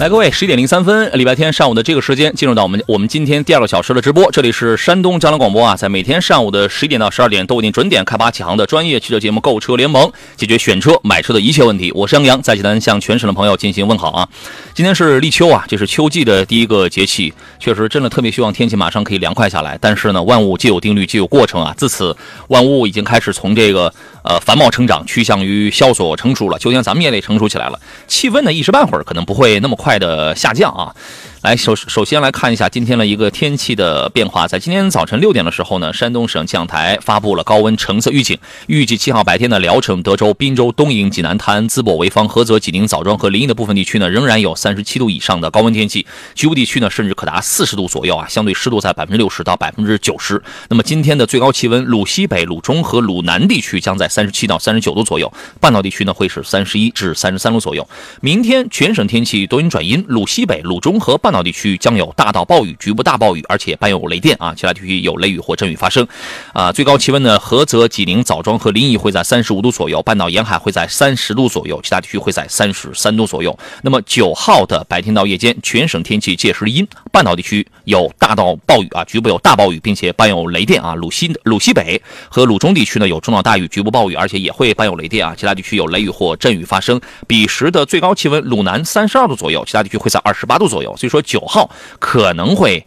来，各位，十一点零三分，礼拜天上午的这个时间，进入到我们我们今天第二个小时的直播。这里是山东交通广播啊，在每天上午的十一点到十二点，都为您准点开发启航的专业汽车节目《购车联盟》，解决选车、买车的一切问题。我是杨洋，在济南向全省的朋友进行问好啊。今天是立秋啊，这是秋季的第一个节气，确实真的特别希望天气马上可以凉快下来。但是呢，万物皆有定律，皆有过程啊。自此，万物已经开始从这个呃繁茂成长，趋向于萧索成熟了。秋天咱们也得成熟起来了。气温呢，一时半会儿可能不会那么快快的下降啊。来首首先来看一下今天的一个天气的变化，在今天早晨六点的时候呢，山东省气象台发布了高温橙色预警，预计七号白天的聊城、德州、滨州、东营、济南滩、淄博、潍坊、菏泽、济宁、枣庄和临沂的部分地区呢，仍然有三十七度以上的高温天气，局部地区呢甚至可达四十度左右啊，相对湿度在百分之六十到百分之九十。那么今天的最高气温，鲁西北、鲁中和鲁南地区将在三十七到三十九度左右，半岛地区呢会是三十一至三十三度左右。明天全省天气多云转阴，鲁西北、鲁中和半半岛地区将有。大到暴雨，局部大暴雨，而且伴有雷电啊！其他地区有雷雨或阵雨发生。啊，最高气温呢，菏泽、济宁、枣庄和临沂会在三十五度左右，半岛沿海会在三十度左右，其他地区会在三十三度左右。那么九号的白天到夜间，全省天气届时阴，半岛地区有大到暴雨啊，局部有大暴雨，并且伴有雷电啊。鲁西鲁西北和鲁中地区呢有中到大雨，局部暴雨，而且也会伴有雷电啊。其他地区有雷雨或阵雨发生。彼时的最高气温，鲁南三十二度左右，其他地区会在二十八度左右。所以说九号。可能会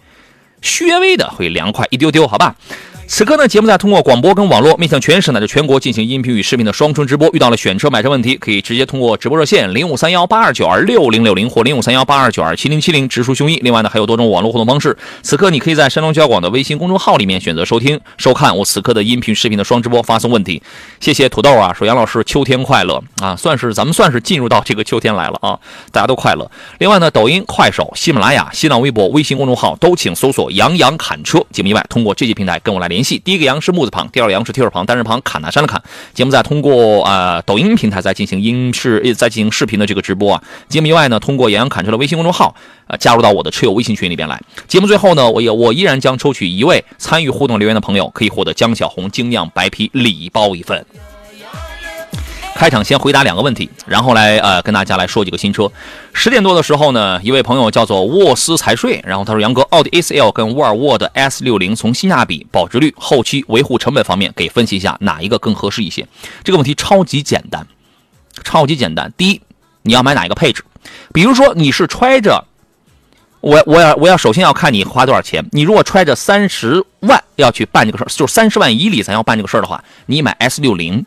略微的会凉快一丢丢，好吧。此刻呢，节目在通过广播跟网络面向全省乃至全国进行音频与视频的双重直播。遇到了选车买车问题，可以直接通过直播热线零五三幺八二九二六零六零或零五三幺八二九二七零七零直抒胸臆。另外呢，还有多种网络互动方式。此刻你可以在山东交广的微信公众号里面选择收听收看我此刻的音频视频的双直播，发送问题。谢谢土豆啊，说杨老师秋天快乐啊，算是咱们算是进入到这个秋天来了啊，大家都快乐。另外呢，抖音、快手、喜马拉雅、新浪微博、微信公众号都请搜索“杨洋侃车”节目以外，通过这些平台跟我来联系。第一个杨是木字旁，第二个杨是提手旁，单人旁，侃大山的砍。节目在通过呃抖音平台在进行音视，在进行视频的这个直播啊。节目以外呢，通过杨洋侃车的微信公众号呃加入到我的车友微信群里边来。节目最后呢，我也我依然将抽取一位参与互动留言的朋友，可以获得江小红精酿白啤礼包一份。开场先回答两个问题，然后来呃跟大家来说几个新车。十点多的时候呢，一位朋友叫做沃斯财税，然后他说杨哥，奥迪 A4L 跟沃尔沃的 S60 从性价比、保值率、后期维护成本方面给分析一下哪一个更合适一些？这个问题超级简单，超级简单。第一，你要买哪一个配置？比如说你是揣着，我我要我要首先要看你花多少钱。你如果揣着三十万要去办这个事儿，就三十万以里咱要办这个事儿的话，你买 S60。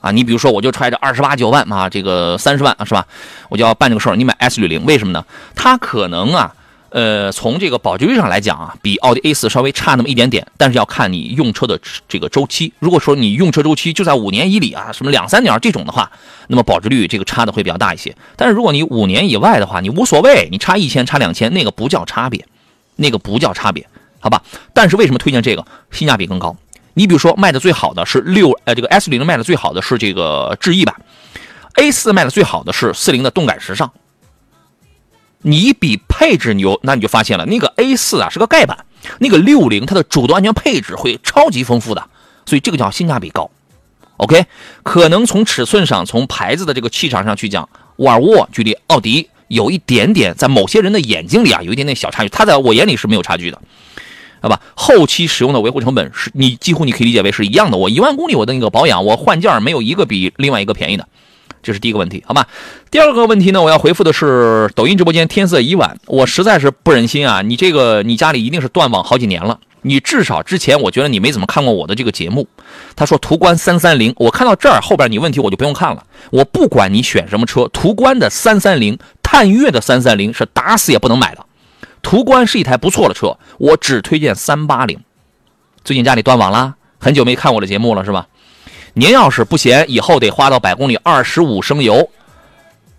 啊，你比如说，我就揣着二十八九万啊，这个三十万是吧？我就要办这个事儿。你买 S 六零，为什么呢？它可能啊，呃，从这个保值率上来讲啊，比奥迪 A 四稍微差那么一点点，但是要看你用车的这个周期。如果说你用车周期就在五年以里啊，什么两三年这种的话，那么保值率这个差的会比较大一些。但是如果你五年以外的话，你无所谓，你差一千差两千，那个不叫差别，那个不叫差别，好吧？但是为什么推荐这个？性价比更高。你比如说卖的最好的是六呃这个 S 零卖的最好的是这个智逸版，A 四卖的最好的是四零的动感时尚。你比配置牛，那你就发现了那个 A 四啊是个盖板，那个六零它的主动安全配置会超级丰富的，所以这个叫性价比高。OK，可能从尺寸上，从牌子的这个气场上去讲，沃尔沃距离奥迪有一点点，在某些人的眼睛里啊有一点点小差距，它在我眼里是没有差距的。好吧，后期使用的维护成本是你几乎你可以理解为是一样的。我一万公里我的那个保养，我换件没有一个比另外一个便宜的，这是第一个问题，好吧？第二个问题呢，我要回复的是抖音直播间天色已晚，我实在是不忍心啊！你这个你家里一定是断网好几年了，你至少之前我觉得你没怎么看过我的这个节目。他说途观三三零，我看到这儿后边你问题我就不用看了，我不管你选什么车，途观的三三零、探岳的三三零是打死也不能买的。途观是一台不错的车，我只推荐三八零。最近家里断网了，很久没看我的节目了是吧？您要是不嫌以后得花到百公里二十五升油，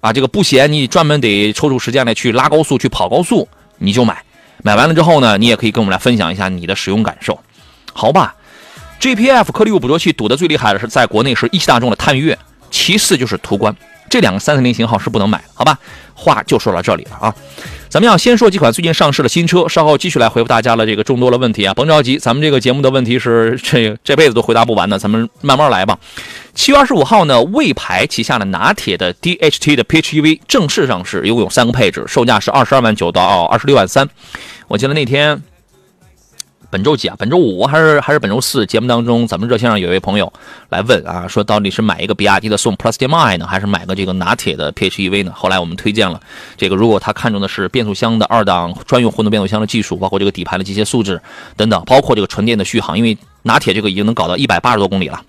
啊，这个不嫌你专门得抽出时间来去拉高速、去跑高速，你就买。买完了之后呢，你也可以跟我们来分享一下你的使用感受，好吧？GPF 颗粒物捕捉器堵的最厉害的是在国内是一汽大众的探岳，其次就是途观，这两个三四零型号是不能买的，好吧？话就说到这里了啊。咱们要先说几款最近上市的新车，稍后继续来回复大家的这个众多的问题啊，甭着急，咱们这个节目的问题是这这辈子都回答不完的，咱们慢慢来吧。七月二十五号呢，魏牌旗下的拿铁的 DHT 的 PHEV 正式上市，一共有三个配置，售价是二十二万九到二十六万三。我记得那天。本周几啊？本周五还是还是本周四？节目当中，咱们热线上有一位朋友来问啊，说到底是买一个比亚迪的宋 Plus DM-i 呢，还是买个这个拿铁的 PHEV 呢？后来我们推荐了这个，如果他看中的是变速箱的二档专用混动变速箱的技术，包括这个底盘的机械素质等等，包括这个纯电的续航，因为拿铁这个已经能搞到一百八十多公里了。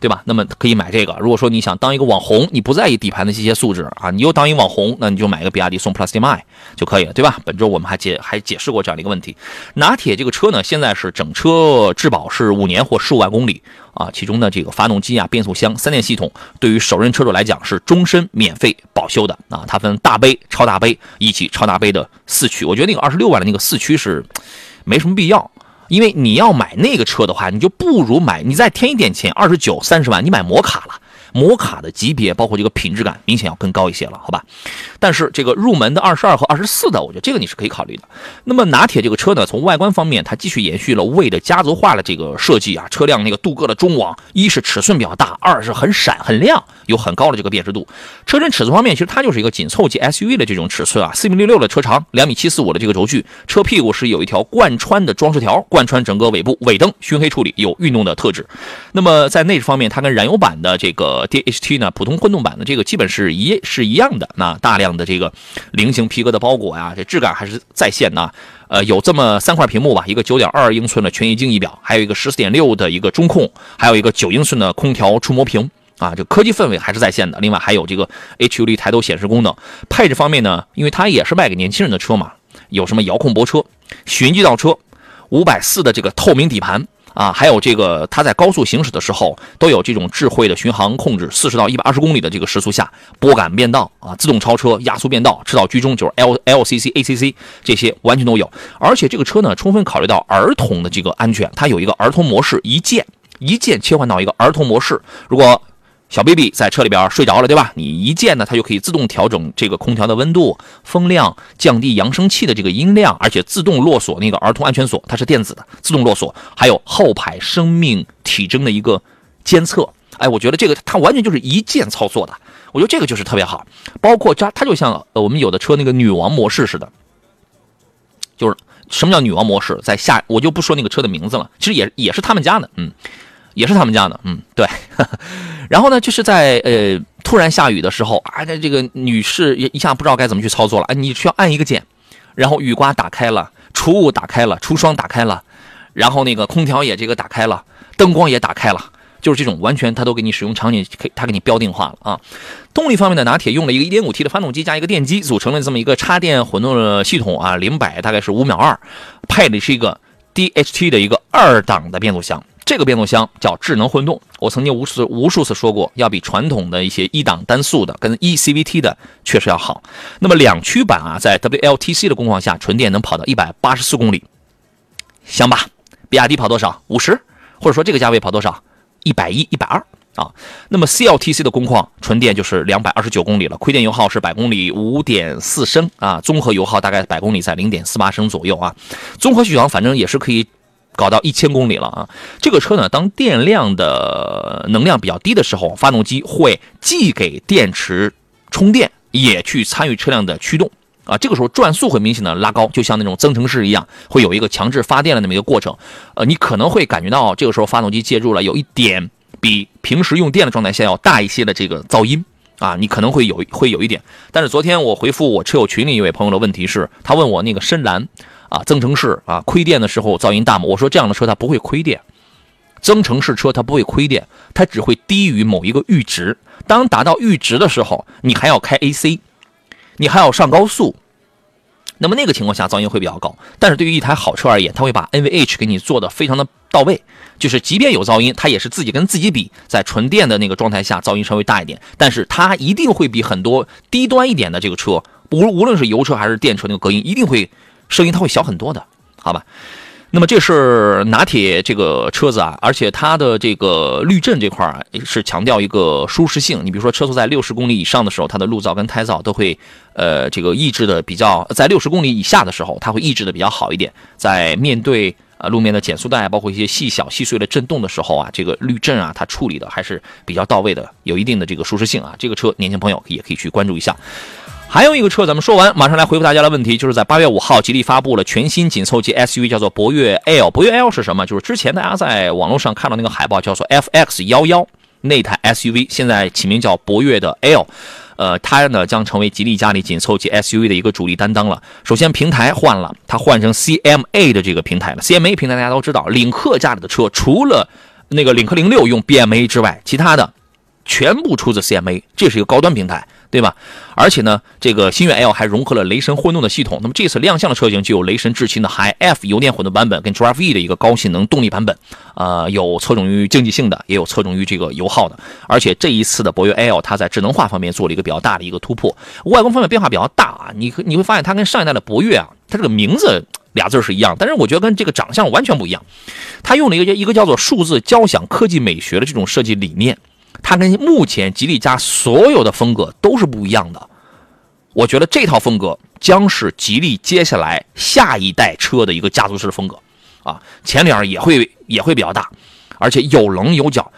对吧？那么可以买这个。如果说你想当一个网红，你不在意底盘的这些素质啊，你又当一网红，那你就买一个比亚迪宋 Plus DM-i 就可以了，对吧？本周我们还解还解释过这样的一个问题。拿铁这个车呢，现在是整车质保是五年或十五万公里啊，其中的这个发动机啊、变速箱、三电系统，对于首任车主来讲是终身免费保修的啊。它分大杯、超大杯以及超大杯的四驱。我觉得那个二十六万的那个四驱是没什么必要。因为你要买那个车的话，你就不如买，你再添一点钱，二十九、三十万，你买摩卡了。摩卡的级别，包括这个品质感，明显要更高一些了，好吧？但是这个入门的二十二和二十四的，我觉得这个你是可以考虑的。那么拿铁这个车呢，从外观方面，它继续延续了魏的家族化的这个设计啊，车辆那个镀铬的中网，一是尺寸比较大，二是很闪很亮，有很高的这个辨识度。车身尺寸方面，其实它就是一个紧凑级 SUV 的这种尺寸啊，四米六六的车长，两米七四五的这个轴距，车屁股是有一条贯穿的装饰条，贯穿整个尾部，尾灯熏黑处理，有运动的特质。那么在内饰方面，它跟燃油版的这个。DHT 呢，普通混动版的这个基本是一是一样的。那大量的这个菱形皮革的包裹呀，这质感还是在线的。呃，有这么三块屏幕吧，一个9.2英寸的全液晶仪表，还有一个14.6的一个中控，还有一个9英寸的空调触摸屏啊，这科技氛围还是在线的。另外还有这个 HUD 抬头显示功能。配置方面呢，因为它也是卖给年轻人的车嘛，有什么遥控泊车、循迹倒车、五百四的这个透明底盘。啊，还有这个，它在高速行驶的时候都有这种智慧的巡航控制，四十到一百二十公里的这个时速下拨杆变道啊，自动超车、压缩变道、车道居中，就是 L LCC、ACC 这些完全都有。而且这个车呢，充分考虑到儿童的这个安全，它有一个儿童模式，一键一键切换到一个儿童模式，如果。小 baby 在车里边睡着了，对吧？你一键呢，它就可以自动调整这个空调的温度、风量，降低扬声器的这个音量，而且自动落锁那个儿童安全锁，它是电子的，自动落锁。还有后排生命体征的一个监测，哎，我觉得这个它完全就是一键操作的，我觉得这个就是特别好。包括它，它就像呃我们有的车那个女王模式似的，就是什么叫女王模式？在下我就不说那个车的名字了，其实也也是他们家的，嗯。也是他们家的，嗯，对。然后呢，就是在呃突然下雨的时候啊，这这个女士也一下不知道该怎么去操作了，哎，你需要按一个键，然后雨刮打开了，除雾打开了，除霜打开了，然后那个空调也这个打开了，灯光也打开了，就是这种完全它都给你使用场景，可它给你标定化了啊。动力方面的拿铁用了一个 1.5T 的发动机加一个电机组成了这么一个插电混动的系统啊，零百大概是五秒二，配的是一个 DHT 的一个二档的变速箱。这个变速箱叫智能混动，我曾经无数无数次说过，要比传统的一些一档单速的跟 e CVT 的确实要好。那么两驱版啊，在 WLTC 的工况下，纯电能跑到一百八十四公里，香吧？比亚迪跑多少？五十，或者说这个价位跑多少？一百一、一百二啊。那么 CLTC 的工况，纯电就是两百二十九公里了，亏电油耗是百公里五点四升啊，综合油耗大概百公里在零点四八升左右啊。综合续航反正也是可以。搞到一千公里了啊！这个车呢，当电量的能量比较低的时候，发动机会既给电池充电，也去参与车辆的驱动啊。这个时候转速会明显的拉高，就像那种增程式一样，会有一个强制发电的那么一个过程。呃，你可能会感觉到这个时候发动机介入了，有一点比平时用电的状态下要大一些的这个噪音啊，你可能会有会有一点。但是昨天我回复我车友群里一位朋友的问题是，他问我那个深蓝。啊，增程式啊，亏电的时候噪音大吗？我说这样的车它不会亏电，增程式车它不会亏电，它只会低于某一个阈值。当达到阈值的时候，你还要开 AC，你还要上高速，那么那个情况下噪音会比较高。但是对于一台好车而言，它会把 NVH 给你做的非常的到位，就是即便有噪音，它也是自己跟自己比，在纯电的那个状态下噪音稍微大一点，但是它一定会比很多低端一点的这个车，无无论是油车还是电车，那个隔音一定会声音它会小很多的，好吧？那么这是拿铁这个车子啊，而且它的这个滤震这块儿是强调一个舒适性。你比如说车速在六十公里以上的时候，它的路噪跟胎噪都会呃这个抑制的比较，在六十公里以下的时候，它会抑制的比较好一点。在面对呃路面的减速带，包括一些细小细碎的震动的时候啊，这个滤震啊，它处理的还是比较到位的，有一定的这个舒适性啊。这个车年轻朋友也可以去关注一下。还有一个车，咱们说完，马上来回复大家的问题，就是在八月五号，吉利发布了全新紧凑级 SUV，叫做博越 L。博越 L 是什么？就是之前大家在网络上看到那个海报，叫做 FX 幺幺那台 SUV，现在起名叫博越的 L。呃，它呢将成为吉利家里紧凑级 SUV 的一个主力担当了。首先平台换了，它换成 CMA 的这个平台了。CMA 平台大家都知道，领克家里的车除了那个领克零六用 BMA 之外，其他的全部出自 CMA，这是一个高端平台。对吧？而且呢，这个星越 L 还融合了雷神混动的系统。那么这次亮相的车型就有雷神智行的 Hi-F 油电混动版本，跟 Drive E 的一个高性能动力版本。呃，有侧重于经济性的，也有侧重于这个油耗的。而且这一次的博越 L，它在智能化方面做了一个比较大的一个突破，外观方面变化比较大啊。你你会发现它跟上一代的博越啊，它这个名字俩字是一样，但是我觉得跟这个长相完全不一样。它用了一个一个叫做数字交响科技美学的这种设计理念。它跟目前吉利家所有的风格都是不一样的，我觉得这套风格将是吉利接下来下一代车的一个家族式风格，啊，前脸也会也会比较大，而且有棱有角，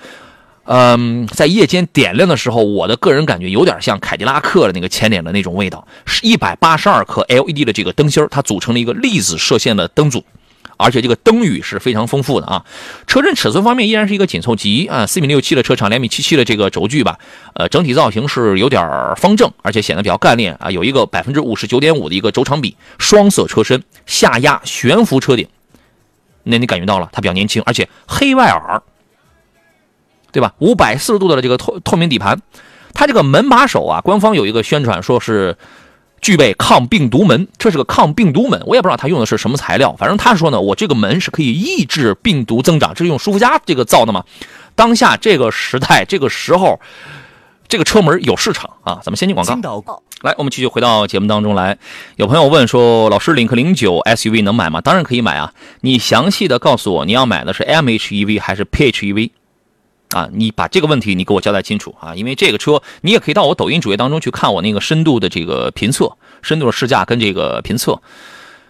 嗯，在夜间点亮的时候，我的个人感觉有点像凯迪拉克的那个前脸的那种味道，是一百八十二颗 LED 的这个灯芯它组成了一个粒子射线的灯组。而且这个灯语是非常丰富的啊，车身尺寸方面依然是一个紧凑级啊，四米六七的车长，两米七七的这个轴距吧，呃，整体造型是有点方正，而且显得比较干练啊，有一个百分之五十九点五的一个轴长比，双色车身，下压悬浮车顶，那你感觉到了它比较年轻，而且黑外耳，对吧？五百四十度的这个透透明底盘，它这个门把手啊，官方有一个宣传说是。具备抗病毒门，这是个抗病毒门，我也不知道他用的是什么材料，反正他说呢，我这个门是可以抑制病毒增长，这是用舒肤佳这个造的嘛？当下这个时代，这个时候，这个车门有市场啊！咱们先进广告，来，我们继续回到节目当中来。有朋友问说，老师，领克零九 SUV 能买吗？当然可以买啊！你详细的告诉我，你要买的是 MHEV 还是 PHEV？啊，你把这个问题你给我交代清楚啊，因为这个车你也可以到我抖音主页当中去看我那个深度的这个评测，深度的试驾跟这个评测，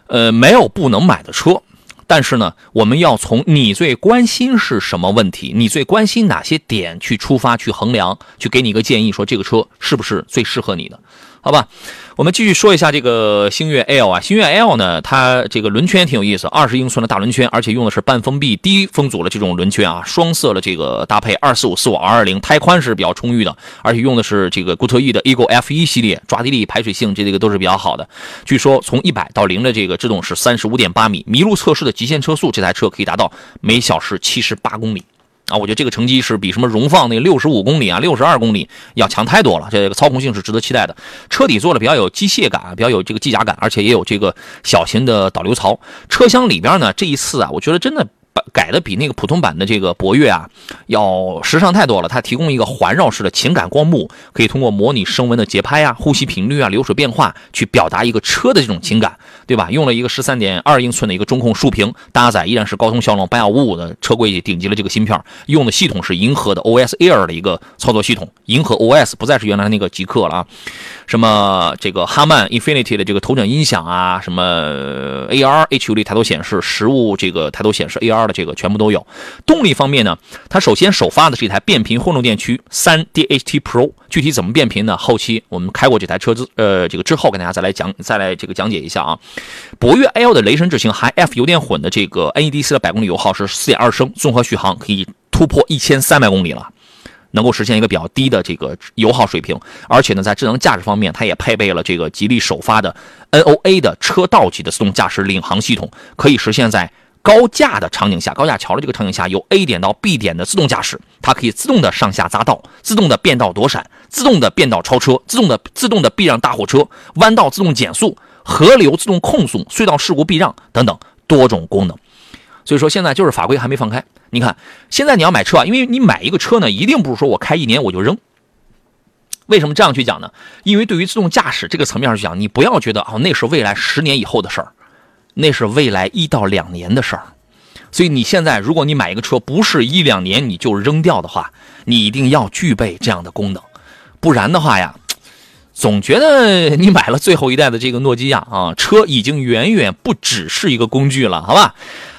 呃，没有不能买的车，但是呢，我们要从你最关心是什么问题，你最关心哪些点去出发去衡量，去给你一个建议，说这个车是不是最适合你的，好吧？我们继续说一下这个星越 L 啊，星越 L 呢，它这个轮圈挺有意思，二十英寸的大轮圈，而且用的是半封闭低风阻的这种轮圈啊，双色的这个搭配，二四五四五 R 二零，胎宽是比较充裕的，而且用的是这个固特异的 Ego F 一系列，抓地力、排水性这个都是比较好的。据说从一百到零的这个制动是三十五点八米，麋鹿测试的极限车速，这台车可以达到每小时七十八公里。啊，我觉得这个成绩是比什么荣放那六十五公里啊、六十二公里要强太多了。这个操控性是值得期待的。车底做的比较有机械感，比较有这个机甲感，而且也有这个小型的导流槽。车厢里边呢，这一次啊，我觉得真的。改的比那个普通版的这个博越啊要时尚太多了。它提供一个环绕式的情感光幕，可以通过模拟声纹的节拍啊、呼吸频率啊、流水变化，去表达一个车的这种情感，对吧？用了一个十三点二英寸的一个中控竖屏，搭载依然是高通骁龙八幺五五的车规顶级的这个芯片，用的系统是银河的 OS Air 的一个操作系统，银河 OS 不再是原来那个极客了啊。什么这个哈曼 Infinity 的这个头枕音响啊，什么 AR HUD 抬头显示，实物这个抬头显示 AR 这个全部都有。动力方面呢，它首先首发的是一台变频混动电驱三 DHT Pro，具体怎么变频呢？后期我们开过这台车子呃这个之后，跟大家再来讲再来这个讲解一下啊。博越 L 的雷神智行 Hi-F 油电混的这个 NEDC 的百公里油耗是四点二升，综合续航可以突破一千三百公里了。能够实现一个比较低的这个油耗水平，而且呢，在智能驾驶方面，它也配备了这个吉利首发的 NOA 的车道级的自动驾驶领航系统，可以实现在高架的场景下、高架桥的这个场景下，由 A 点到 B 点的自动驾驶，它可以自动的上下匝道，自动的变道躲闪，自动的变道超车，自动的自动的避让大货车，弯道自动减速，河流自动控速，隧道事故避让等等多种功能。所以说现在就是法规还没放开。你看现在你要买车啊，因为你买一个车呢，一定不是说我开一年我就扔。为什么这样去讲呢？因为对于自动驾驶这个层面上去讲，你不要觉得哦，那是未来十年以后的事儿，那是未来一到两年的事儿。所以你现在，如果你买一个车，不是一两年你就扔掉的话，你一定要具备这样的功能，不然的话呀，总觉得你买了最后一代的这个诺基亚啊，车已经远远不只是一个工具了，好吧？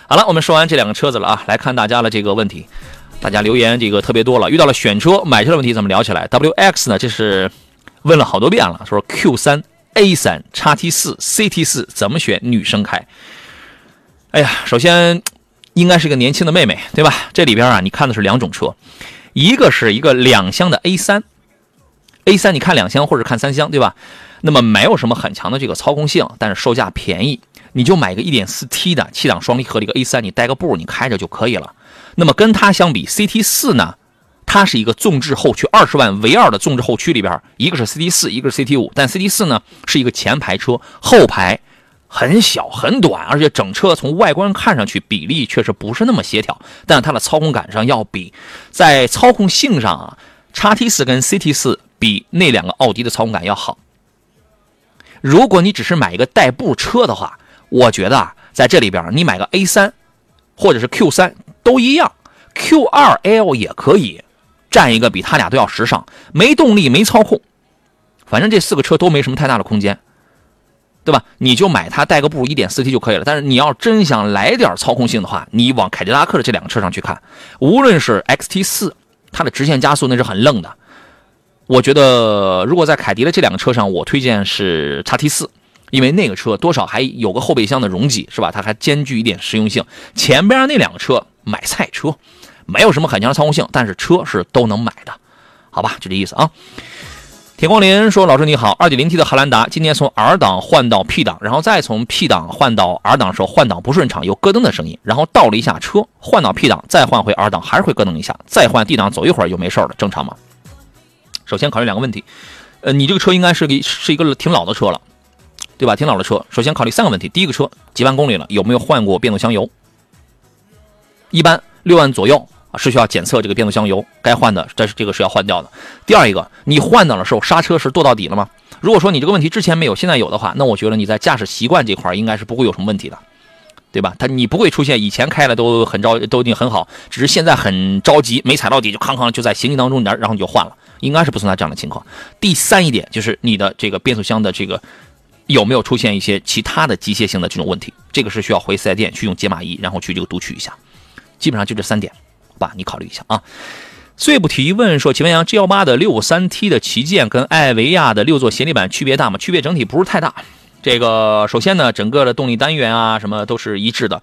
好了，我们说完这两个车子了啊，来看大家的这个问题。大家留言这个特别多了，遇到了选车、买车的问题，怎么聊起来？W X 呢？这是问了好多遍了，说 Q 三、A 三、叉 T 四、CT 四怎么选？女生开。哎呀，首先应该是个年轻的妹妹，对吧？这里边啊，你看的是两种车，一个是一个两厢的 A 三，A 三你看两厢或者看三厢，对吧？那么没有什么很强的这个操控性，但是售价便宜，你就买个 1.4T 的七档双离合的一个 A 三，你带个步你开着就可以了。那么跟它相比，CT 四呢，它是一个纵置后驱，二十万唯二的纵置后驱里边，一个是 CT 四，一个是 CT 五，但 CT 四呢是一个前排车，后排很小很短，而且整车从外观看上去比例确实不是那么协调，但它的操控感上要比在操控性上啊，叉 T 四跟 CT 四比那两个奥迪的操控感要好。如果你只是买一个代步车的话，我觉得啊，在这里边你买个 A 三或者是 Q 三。都一样，Q2L 也可以，占一个比他俩都要时尚，没动力没操控，反正这四个车都没什么太大的空间，对吧？你就买它带个步一点四 T 就可以了。但是你要真想来点操控性的话，你往凯迪拉克的这两个车上去看，无论是 XT 四它的直线加速那是很愣的。我觉得如果在凯迪的这两个车上，我推荐是 XT 四因为那个车多少还有个后备箱的容积，是吧？它还兼具一点实用性。前边那两个车。买菜车，没有什么很强的操控性，但是车是都能买的，好吧，就这意思啊。铁光林说：“老师你好，2.0T 的汉兰达今年从 R 档换到 P 档，然后再从 P 档换到 R 档的时候换挡不顺畅，有咯噔的声音，然后倒了一下车，换到 P 档再换回 R 档还是会咯噔一下，再换 D 档走一会儿就没事了，正常吗？首先考虑两个问题，呃，你这个车应该是个是一个挺老的车了，对吧？挺老的车，首先考虑三个问题，第一个车几万公里了，有没有换过变速箱油？一般六万左右，是需要检测这个变速箱油，该换的，这是这个是要换掉的。第二一个，你换挡的时候刹车是跺到底了吗？如果说你这个问题之前没有，现在有的话，那我觉得你在驾驶习惯这块应该是不会有什么问题的，对吧？它你不会出现以前开的都很着都已经很好，只是现在很着急，没踩到底就康康就在行进当中，然然后你就换了，应该是不存在这样的情况。第三一点就是你的这个变速箱的这个有没有出现一些其他的机械性的这种问题，这个是需要回四 S 店去用解码仪，然后去这个读取一下。基本上就这三点，吧，你考虑一下啊。最不提问说，请问一下，G 幺八的六三 T 的旗舰跟艾维亚的六座协力版区别大吗？区别整体不是太大。这个首先呢，整个的动力单元啊什么都是一致的，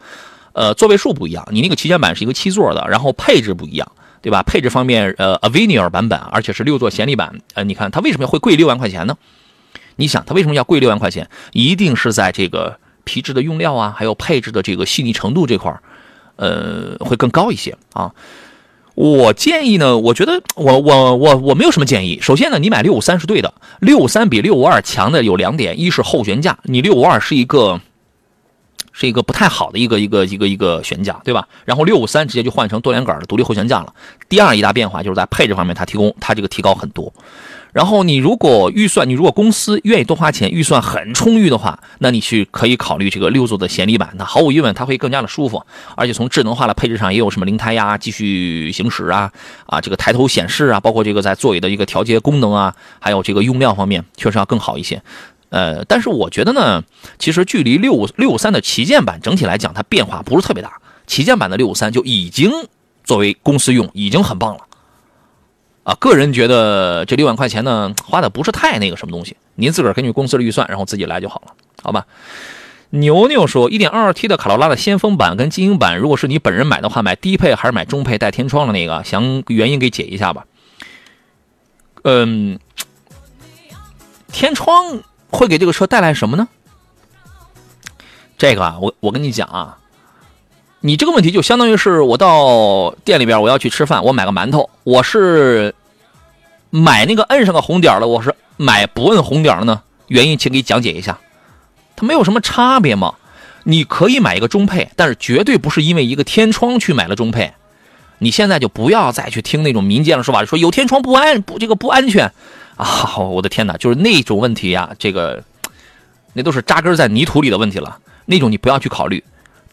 呃，座位数不一样。你那个旗舰版是一个七座的，然后配置不一样，对吧？配置方面，呃，Avenir 版本，而且是六座协力版。呃，你看它为什么会贵六万块钱呢？你想它为什么要贵六万块钱？一定是在这个皮质的用料啊，还有配置的这个细腻程度这块儿。呃，会更高一些啊。我建议呢，我觉得我我我我没有什么建议。首先呢，你买六五三是对的，六五三比六五二强的有两点，一是后悬架，你六五二是一个是一个不太好的一个一个一个一个悬架，对吧？然后六五三直接就换成多连杆的独立后悬架了。第二一大变化就是在配置方面，它提供它这个提高很多。然后你如果预算，你如果公司愿意多花钱，预算很充裕的话，那你去可以考虑这个六座的贤力版。那毫无疑问，它会更加的舒服，而且从智能化的配置上也有什么轮胎呀、继续行驶啊，啊这个抬头显示啊，包括这个在座椅的一个调节功能啊，还有这个用料方面，确实要更好一些。呃，但是我觉得呢，其实距离六五六五三的旗舰版整体来讲，它变化不是特别大。旗舰版的六五三就已经作为公司用，已经很棒了。啊，个人觉得这六万块钱呢，花的不是太那个什么东西。您自个儿根据公司的预算，然后自己来就好了，好吧？牛牛说，1.2T 的卡罗拉的先锋版跟精英版，如果是你本人买的话，买低配还是买中配带天窗的那个？想原因给解一下吧。嗯，天窗会给这个车带来什么呢？这个啊，我我跟你讲啊，你这个问题就相当于是我到店里边我要去吃饭，我买个馒头，我是买那个摁上个红点了，我是买不摁红点了呢？原因请给讲解一下，它没有什么差别吗？你可以买一个中配，但是绝对不是因为一个天窗去买了中配。你现在就不要再去听那种民间的说法，说有天窗不安不这个不安全啊！我的天哪，就是那种问题呀，这个那都是扎根在泥土里的问题了。那种你不要去考虑，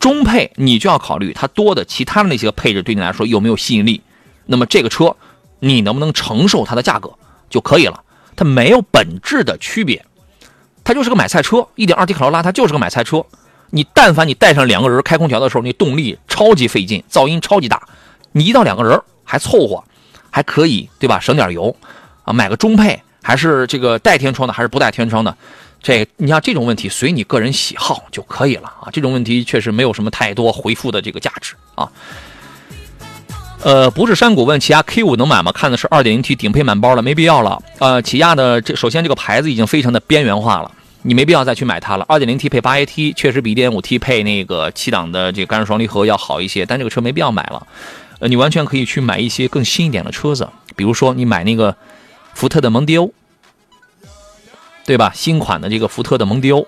中配你就要考虑它多的其他的那些配置对你来说有没有吸引力。那么这个车你能不能承受它的价格就可以了，它没有本质的区别，它就是个买菜车，一点二 T 卡罗拉它就是个买菜车。你但凡你带上两个人开空调的时候，那动力超级费劲，噪音超级大。你一到两个人还凑合，还可以，对吧？省点油啊，买个中配，还是这个带天窗的，还是不带天窗的？这你像这种问题，随你个人喜好就可以了啊。这种问题确实没有什么太多回复的这个价值啊。呃，不是山谷问起亚 K 五能买吗？看的是 2.0T 顶配满包了，没必要了。呃，起亚的这首先这个牌子已经非常的边缘化了。你没必要再去买它了。2.0T 配 8AT 确实比 1.5T 配那个七档的这个干式双离合要好一些，但这个车没必要买了。呃，你完全可以去买一些更新一点的车子，比如说你买那个福特的蒙迪欧，对吧？新款的这个福特的蒙迪欧，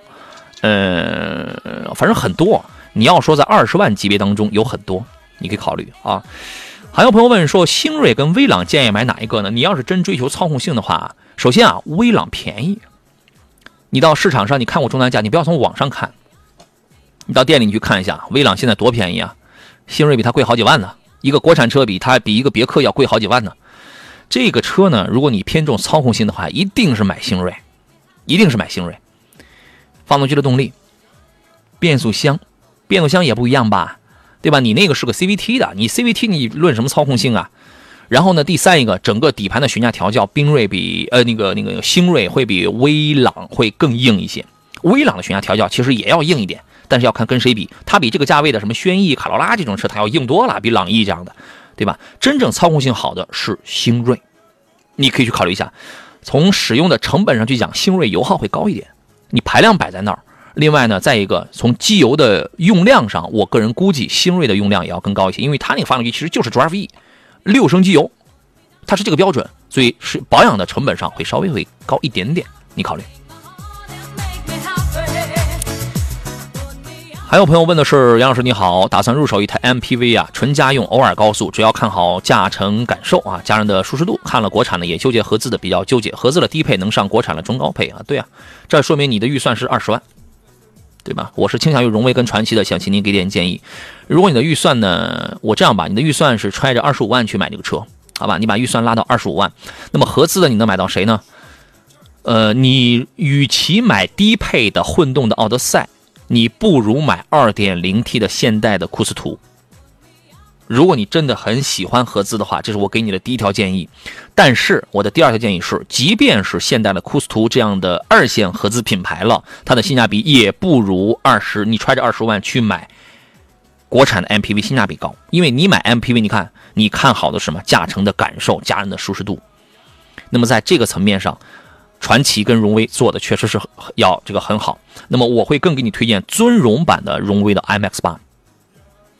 呃，反正很多。你要说在二十万级别当中有很多，你可以考虑啊。还有朋友问说，星瑞跟威朗建议买哪一个呢？你要是真追求操控性的话，首先啊，威朗便宜。你到市场上，你看过终端价，你不要从网上看，你到店里你去看一下，威朗现在多便宜啊！星瑞比它贵好几万呢，一个国产车比它比一个别克要贵好几万呢。这个车呢，如果你偏重操控性的话，一定是买星瑞，一定是买星瑞。发动机的动力，变速箱，变速箱也不一样吧，对吧？你那个是个 CVT 的，你 CVT 你论什么操控性啊？然后呢，第三一个，整个底盘的悬架调教，缤瑞比呃那个那个星瑞会比威朗会更硬一些。威朗的悬架调教其实也要硬一点，但是要看跟谁比。它比这个价位的什么轩逸、卡罗拉这种车，它要硬多了，比朗逸这样的，对吧？真正操控性好的是星瑞，你可以去考虑一下。从使用的成本上去讲，星瑞油耗会高一点，你排量摆在那儿。另外呢，再一个从机油的用量上，我个人估计星瑞的用量也要更高一些，因为它那个发动机其实就是 drive。六升机油，它是这个标准，所以是保养的成本上会稍微会高一点点，你考虑。还有朋友问的是，杨老师你好，打算入手一台 MPV 啊，纯家用，偶尔高速，主要看好驾乘感受啊，家人的舒适度。看了国产的也纠结合资的，比较纠结合资的低配能上国产的中高配啊，对啊，这说明你的预算是二十万。对吧？我是倾向于荣威跟传祺的，想请您给点建议。如果你的预算呢，我这样吧，你的预算是揣着二十五万去买这个车，好吧？你把预算拉到二十五万，那么合资的你能买到谁呢？呃，你与其买低配的混动的奥德赛，你不如买二点零 T 的现代的库斯图。如果你真的很喜欢合资的话，这是我给你的第一条建议。但是我的第二条建议是，即便是现代的库斯图这样的二线合资品牌了，它的性价比也不如二十，你揣着二十万去买国产的 MPV 性价比高。因为你买 MPV，你看你看好的什么驾乘的感受、家人的舒适度。那么在这个层面上，传祺跟荣威做的确实是要这个很好。那么我会更给你推荐尊荣版的荣威的 MX 八，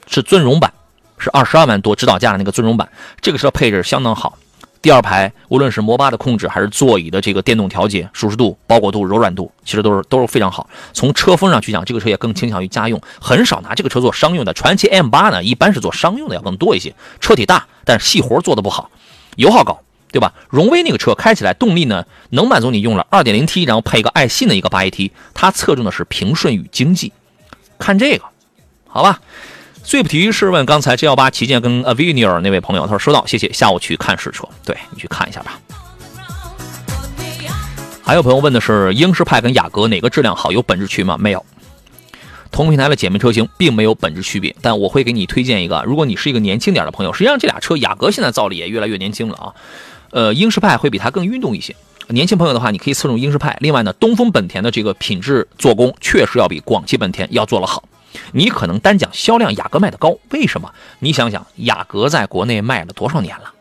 是尊荣版。是二十二万多指导价的那个尊荣版，这个车配置相当好。第二排无论是摩巴的控制，还是座椅的这个电动调节，舒适度、包裹度、柔软度，其实都是都是非常好。从车风上去讲，这个车也更倾向于家用，很少拿这个车做商用的。传祺 M 八呢，一般是做商用的要更多一些。车体大，但是细活做的不好，油耗高，对吧？荣威那个车开起来动力呢，能满足你用了 2.0T，然后配一个爱信的一个 8AT，它侧重的是平顺与经济。看这个，好吧？最不提是问刚才 G 幺八旗舰跟 Avenir 那位朋友，他说收到，谢谢，下午去看试车，对你去看一下吧。还有朋友问的是英仕派跟雅阁哪个质量好，有本质区别吗？没有，同平台的姐妹车型并没有本质区别，但我会给你推荐一个，如果你是一个年轻点的朋友，实际上这俩车雅阁现在造的也越来越年轻了啊，呃，英仕派会比它更运动一些，年轻朋友的话你可以侧重英仕派，另外呢，东风本田的这个品质做工确实要比广汽本田要做的好。你可能单讲销量，雅阁卖的高，为什么？你想想，雅阁在国内卖了多少年了，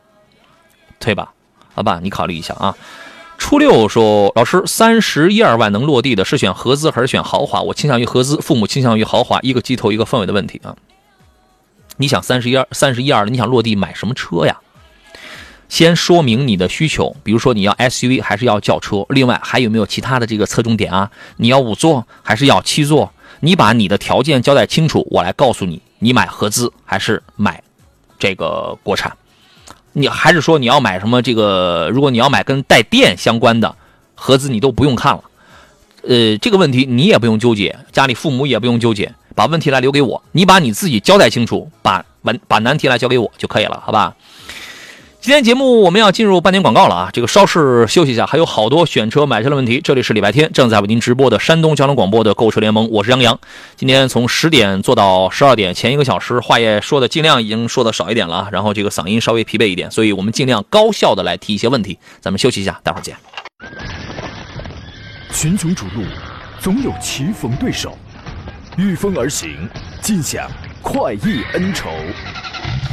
对吧？好吧，你考虑一下啊。初六说，老师，三十一二万能落地的是选合资还是选豪华？我倾向于合资，父母倾向于豪华，一个机头一个氛围的问题啊。你想三十一二三十一二，你想落地买什么车呀？先说明你的需求，比如说你要 SUV 还是要轿车？另外还有没有其他的这个侧重点啊？你要五座还是要七座？你把你的条件交代清楚，我来告诉你，你买合资还是买这个国产？你还是说你要买什么这个？如果你要买跟带电相关的合资，你都不用看了。呃，这个问题你也不用纠结，家里父母也不用纠结，把问题来留给我，你把你自己交代清楚，把完把难题来交给我就可以了，好吧？今天节目我们要进入半点广告了啊，这个稍事休息一下，还有好多选车买车的问题。这里是礼拜天正在为您直播的山东交通广播的购车联盟，我是杨洋。今天从十点做到十二点，前一个小时话也说的尽量已经说的少一点了啊，然后这个嗓音稍微疲惫一点，所以我们尽量高效的来提一些问题。咱们休息一下，待会儿见。群雄逐鹿，总有棋逢对手，御风而行，尽享快意恩仇。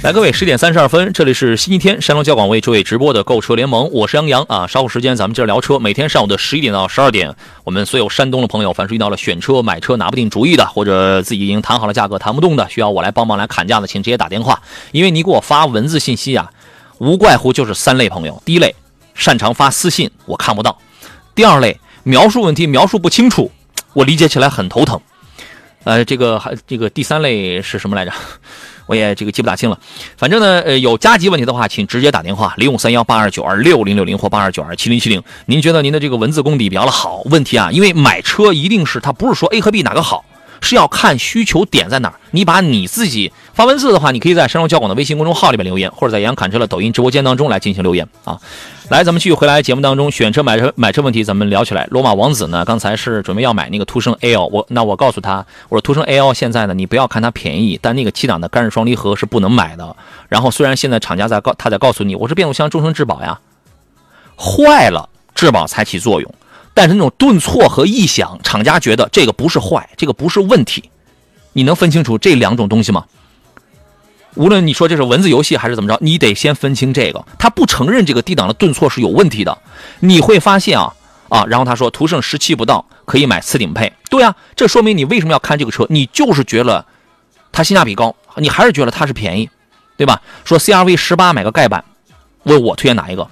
来，各位，十点三十二分，这里是星期天山东交广为诸位直播的购车联盟，我是杨洋啊。稍后时间咱们接着聊车。每天上午的十一点到十二点，我们所有山东的朋友，凡是遇到了选车、买车拿不定主意的，或者自己已经谈好了价格谈不动的，需要我来帮忙来砍价的，请直接打电话。因为你给我发文字信息啊，无怪乎就是三类朋友：第一类，擅长发私信，我看不到；第二类，描述问题描述不清楚，我理解起来很头疼。呃，这个还这个第三类是什么来着？我也这个记不大清了，反正呢，呃，有加急问题的话，请直接打电话零五三幺八二九二六零六零或八二九二七零七零。您觉得您的这个文字功底比较的好？问题啊，因为买车一定是它不是说 A 和 B 哪个好。是要看需求点在哪儿。你把你自己发文字的话，你可以在山东交广的微信公众号里面留言，或者在杨侃车的抖音直播间当中来进行留言啊。来，咱们继续回来节目当中，选车买车买车问题，咱们聊起来。罗马王子呢，刚才是准备要买那个途胜 L，我那我告诉他，我说途胜 L 现在呢，你不要看它便宜，但那个七档的干式双离合是不能买的。然后虽然现在厂家在告他在告诉你，我是变速箱终身质保呀，坏了质保才起作用。但是那种顿挫和异响，厂家觉得这个不是坏，这个不是问题。你能分清楚这两种东西吗？无论你说这是文字游戏还是怎么着，你得先分清这个。他不承认这个低档的顿挫是有问题的。你会发现啊啊，然后他说途胜十七不到可以买次顶配。对啊，这说明你为什么要看这个车？你就是觉得它性价比高，你还是觉得它是便宜，对吧？说 CRV 十八买个盖板，问我推荐哪一个？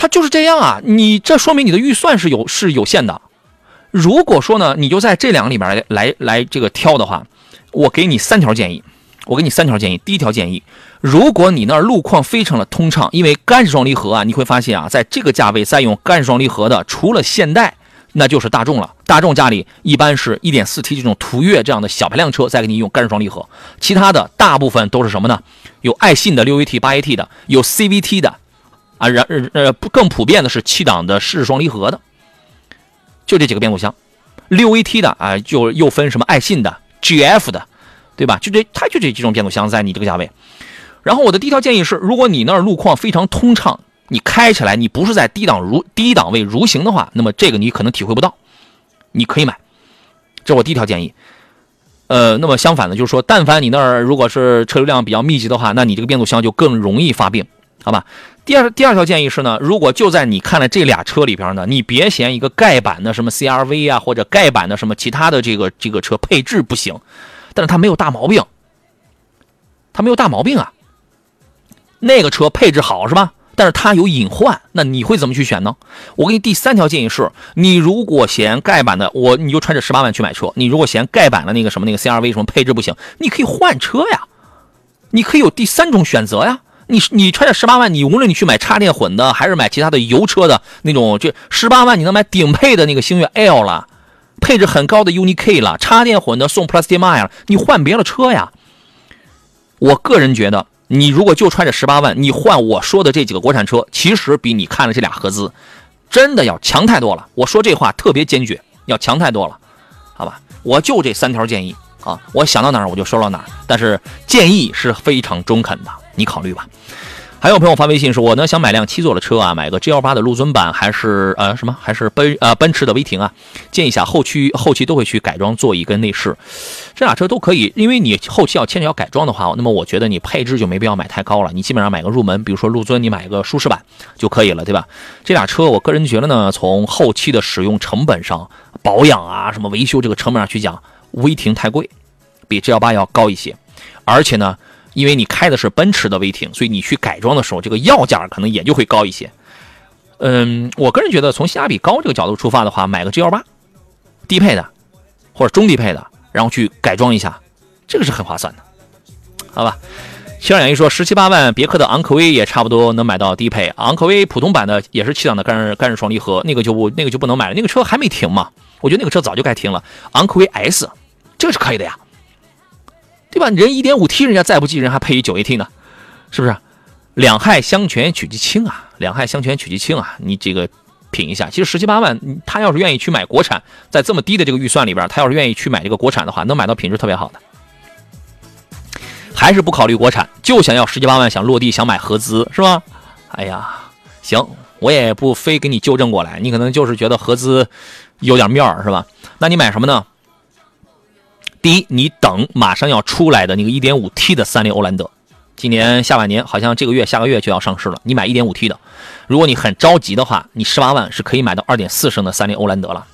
它就是这样啊，你这说明你的预算是有是有限的。如果说呢，你就在这两个里边来来来这个挑的话，我给你三条建议。我给你三条建议。第一条建议，如果你那儿路况非常的通畅，因为干式双离合啊，你会发现啊，在这个价位再用干式双离合的，除了现代，那就是大众了。大众家里一般是一点四 T 这种途岳这样的小排量车，再给你用干式双离合。其他的大部分都是什么呢？有爱信的六 AT 八 AT 的，有 CVT 的。啊，然呃不更普遍的是七档的湿式双离合的，就这几个变速箱，六 AT 的啊，就又分什么爱信的、GF 的，对吧？就这，它就这几种变速箱在你这个价位。然后我的第一条建议是，如果你那儿路况非常通畅，你开起来你不是在低档如低档位如行的话，那么这个你可能体会不到，你可以买，这是我第一条建议。呃，那么相反的，就是说，但凡你那儿如果是车流量比较密集的话，那你这个变速箱就更容易发病，好吧？第二第二条建议是呢，如果就在你看了这俩车里边呢，你别嫌一个盖板的什么 CRV 啊，或者盖板的什么其他的这个这个车配置不行，但是它没有大毛病，它没有大毛病啊。那个车配置好是吧？但是它有隐患，那你会怎么去选呢？我给你第三条建议是，你如果嫌盖板的，我你就揣着十八万去买车。你如果嫌盖板的那个什么那个 CRV 什么配置不行，你可以换车呀，你可以有第三种选择呀。你你揣着十八万，你无论你去买插电混的，还是买其他的油车的那种，这十八万你能买顶配的那个星越 L 了，配置很高的 UNI-K 了，插电混的送 Plus DM-i 了，你换别的车呀。我个人觉得，你如果就揣着十八万，你换我说的这几个国产车，其实比你看了这俩合资，真的要强太多了。我说这话特别坚决，要强太多了，好吧？我就这三条建议啊，我想到哪儿我就说到哪儿，但是建议是非常中肯的。你考虑吧。还有朋友发微信说，我呢想买辆七座的车啊，买个 G L 八的陆尊版，还是呃什么，还是奔呃奔驰的威霆啊？建议一下后期后期都会去改装座椅跟内饰，这俩车都可以，因为你后期要牵扯要改装的话，那么我觉得你配置就没必要买太高了，你基本上买个入门，比如说陆尊，你买个舒适版就可以了，对吧？这俩车我个人觉得呢，从后期的使用成本上、保养啊什么维修这个成本上去讲，威霆太贵，比 G L 八要高一些，而且呢。因为你开的是奔驰的威霆，所以你去改装的时候，这个要价可能也就会高一些。嗯，我个人觉得从性价比高这个角度出发的话，买个 G L 八，低配的或者中低配的，然后去改装一下，这个是很划算的，好吧？七二两一说十七八万，别克的昂科威也差不多能买到低配，昂科威普通版的也是七档的干干式双离合，那个就不那个就不能买了，那个车还没停嘛？我觉得那个车早就该停了。昂科威 S 这是可以的呀。对吧？人一点五 T，人家再不济，人还配一九 AT 呢，是不是？两害相权取其轻啊，两害相权取其轻啊，你这个品一下。其实十七八万，他要是愿意去买国产，在这么低的这个预算里边，他要是愿意去买这个国产的话，能买到品质特别好的。还是不考虑国产，就想要十七八万想落地想买合资是吧？哎呀，行，我也不非给你纠正过来，你可能就是觉得合资有点面儿是吧？那你买什么呢？第一，你等马上要出来的那个 1.5T 的三菱欧蓝德，今年下半年好像这个月、下个月就要上市了。你买 1.5T 的，如果你很着急的话，你十八万是可以买到2.4升的三菱欧蓝德了。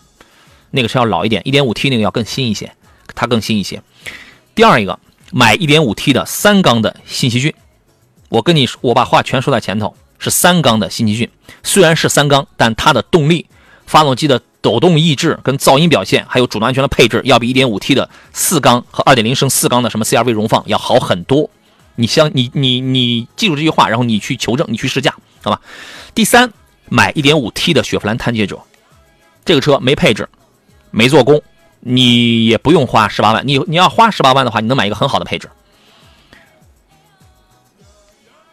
那个车要老一点，1.5T 那个要更新一些，它更新一些。第二一个，买 1.5T 的三缸的新奇骏，我跟你说，我把话全说在前头，是三缸的新奇骏，虽然是三缸，但它的动力、发动机的。抖动抑制跟噪音表现，还有主动安全的配置，要比 1.5T 的四缸和2.0升四缸的什么 CRV 荣放要好很多。你相你你你记住这句话，然后你去求证，你去试驾，好吧？第三，买 1.5T 的雪佛兰探界者，这个车没配置，没做工，你也不用花十八万。你你要花十八万的话，你能买一个很好的配置。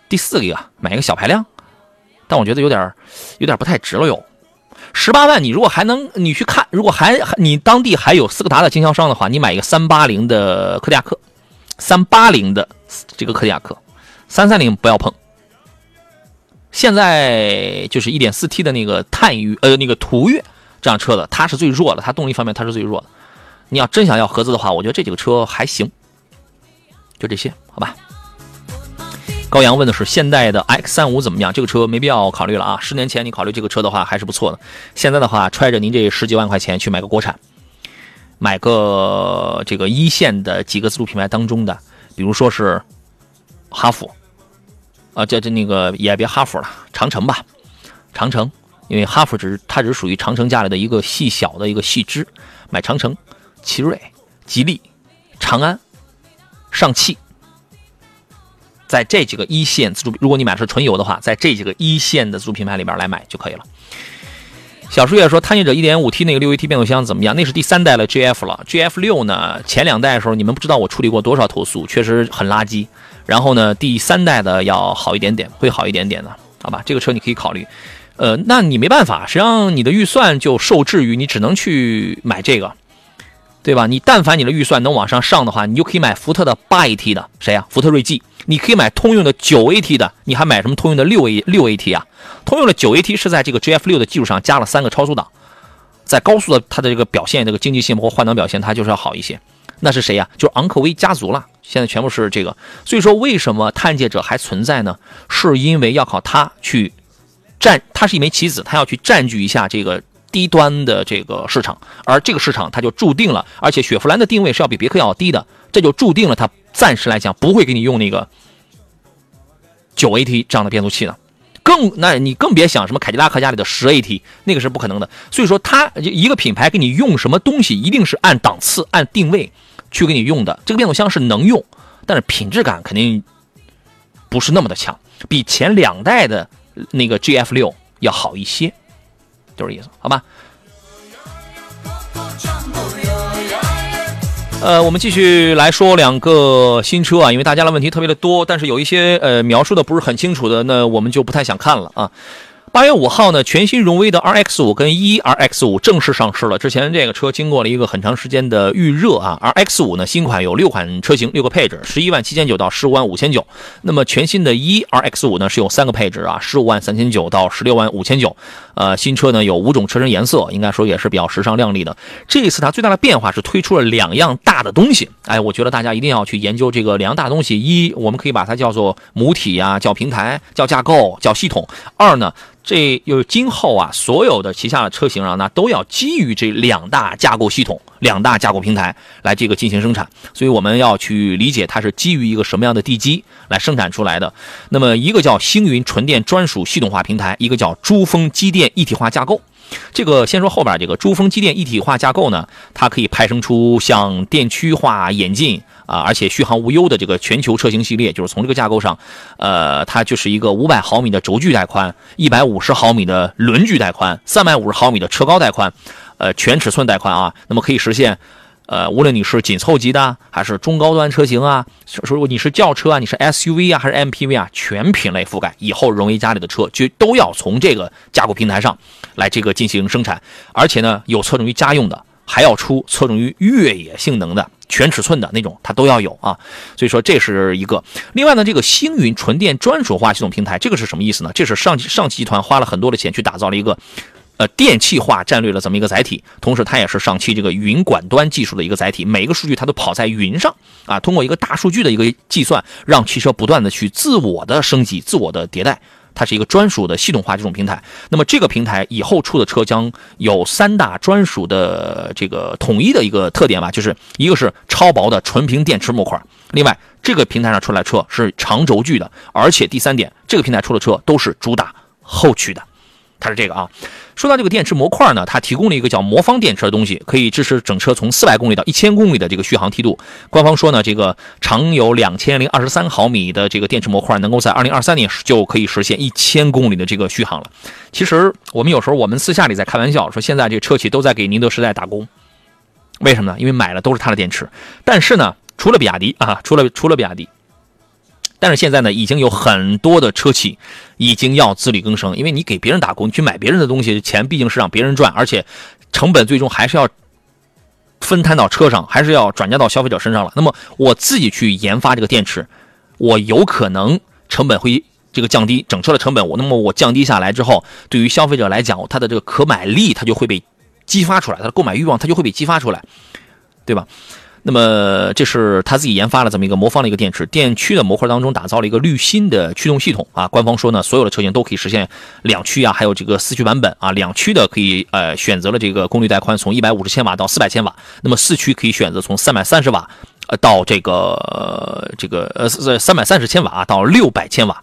第四个，买一个小排量，但我觉得有点有点不太值了哟。十八万，你如果还能，你去看，如果还你当地还有斯柯达的经销商的话，你买一个三八零的柯迪亚克，三八零的这个柯迪亚克，三三零不要碰。现在就是一点四 T 的那个探岳，呃，那个途岳这辆车的，它是最弱的，它动力方面它是最弱的。你要真想要合资的话，我觉得这几个车还行。就这些，好吧。高阳问的是现代的 X 三五怎么样？这个车没必要考虑了啊！十年前你考虑这个车的话还是不错的。现在的话，揣着您这十几万块钱去买个国产，买个这个一线的几个自主品牌当中的，比如说是哈弗，啊，这这那个也别哈弗了，长城吧，长城，因为哈弗只是它只是属于长城家里的一个细小的一个细枝，买长城、奇瑞、吉利、长安、上汽。在这几个一线自主，如果你买的是纯油的话，在这几个一线的自主品牌里边来买就可以了。小树叶说，探险者 1.5T 那个六 AT 变速箱怎么样？那是第三代的 GF 了，GF 六呢？前两代的时候你们不知道我处理过多少投诉，确实很垃圾。然后呢，第三代的要好一点点，会好一点点的，好吧？这个车你可以考虑。呃，那你没办法，实际上你的预算就受制于你只能去买这个，对吧？你但凡你的预算能往上上的话，你就可以买福特的八 AT 的，谁呀？福特锐际。你可以买通用的九 AT 的，你还买什么通用的六 A 六 AT 啊？通用的九 AT 是在这个 GF 六的基础上加了三个超速档，在高速的它的这个表现、这个经济性包括换挡表现，它就是要好一些。那是谁呀？就是昂科威家族了。现在全部是这个，所以说为什么探界者还存在呢？是因为要靠它去占，它是一枚棋子，它要去占据一下这个低端的这个市场，而这个市场它就注定了，而且雪佛兰的定位是要比别克要低的，这就注定了它。暂时来讲，不会给你用那个九 AT 这样的变速器的，更那你更别想什么凯迪拉克家里的十 AT，那个是不可能的。所以说，它一个品牌给你用什么东西，一定是按档次、按定位去给你用的。这个变速箱是能用，但是品质感肯定不是那么的强，比前两代的那个 GF 六要好一些，就是意思，好吧？呃，我们继续来说两个新车啊，因为大家的问题特别的多，但是有一些呃描述的不是很清楚的，那我们就不太想看了啊。八月五号呢，全新荣威的 RX 五跟一 RX 五正式上市了。之前这个车经过了一个很长时间的预热啊。RX 五呢，新款有六款车型，六个配置，十一万七千九到十五万五千九。那么全新的一 RX 五呢，是有三个配置啊，十五万三千九到十六万五千九。呃，新车呢有五种车身颜色，应该说也是比较时尚靓丽的。这一次它最大的变化是推出了两样大的东西。哎，我觉得大家一定要去研究这个两样大东西。一，我们可以把它叫做母体呀，叫平台，叫架构，叫系统。二呢？这又今后啊，所有的旗下的车型啊，那都要基于这两大架构系统、两大架构平台来这个进行生产，所以我们要去理解它是基于一个什么样的地基来生产出来的。那么一个叫星云纯电专属系统化平台，一个叫珠峰机电一体化架构。这个先说后边这个珠峰机电一体化架构呢，它可以派生出像电驱化演进。啊，而且续航无忧的这个全球车型系列，就是从这个架构上，呃，它就是一个五百毫米的轴距带宽，一百五十毫米的轮距带宽，三百五十毫米的车高带宽，呃，全尺寸带宽啊。那么可以实现，呃，无论你是紧凑级的，还是中高端车型啊，说如果你是轿车啊，你是 SUV 啊，还是 MPV 啊，全品类覆盖。以后荣威家里的车就都要从这个架构平台上来这个进行生产，而且呢，有侧重于家用的。还要出侧重于越野性能的全尺寸的那种，它都要有啊。所以说这是一个。另外呢，这个星云纯电专属化系统平台，这个是什么意思呢？这是上上汽集团花了很多的钱去打造了一个，呃，电气化战略的这么一个载体。同时，它也是上汽这个云管端技术的一个载体。每一个数据它都跑在云上啊，通过一个大数据的一个计算，让汽车不断的去自我的升级、自我的迭代。它是一个专属的系统化这种平台，那么这个平台以后出的车将有三大专属的这个统一的一个特点吧，就是一个是超薄的纯平电池模块，另外这个平台上出来车是长轴距的，而且第三点，这个平台出的车都是主打后驱的。它是这个啊，说到这个电池模块呢，它提供了一个叫魔方电池的东西，可以支持整车从四百公里到一千公里的这个续航梯度。官方说呢，这个长有两千零二十三毫米的这个电池模块，能够在二零二三年就可以实现一千公里的这个续航了。其实我们有时候我们私下里在开玩笑说，现在这车企都在给宁德时代打工，为什么呢？因为买了都是它的电池。但是呢，除了比亚迪啊，除了除了比亚迪。但是现在呢，已经有很多的车企已经要自力更生，因为你给别人打工，你去买别人的东西，钱毕竟是让别人赚，而且成本最终还是要分摊到车上，还是要转嫁到消费者身上了。那么我自己去研发这个电池，我有可能成本会这个降低整车的成本，我那么我降低下来之后，对于消费者来讲，它的这个可买力它就会被激发出来，它的购买欲望它就会被激发出来，对吧？那么这是他自己研发了这么一个魔方的一个电池电驱的模块当中打造了一个滤芯的驱动系统啊。官方说呢，所有的车型都可以实现两驱啊，还有这个四驱版本啊。两驱的可以呃选择了这个功率带宽从一百五十千瓦到四百千瓦，那么四驱可以选择从三百三十瓦呃到这个这个呃三百三十千瓦到六百千瓦。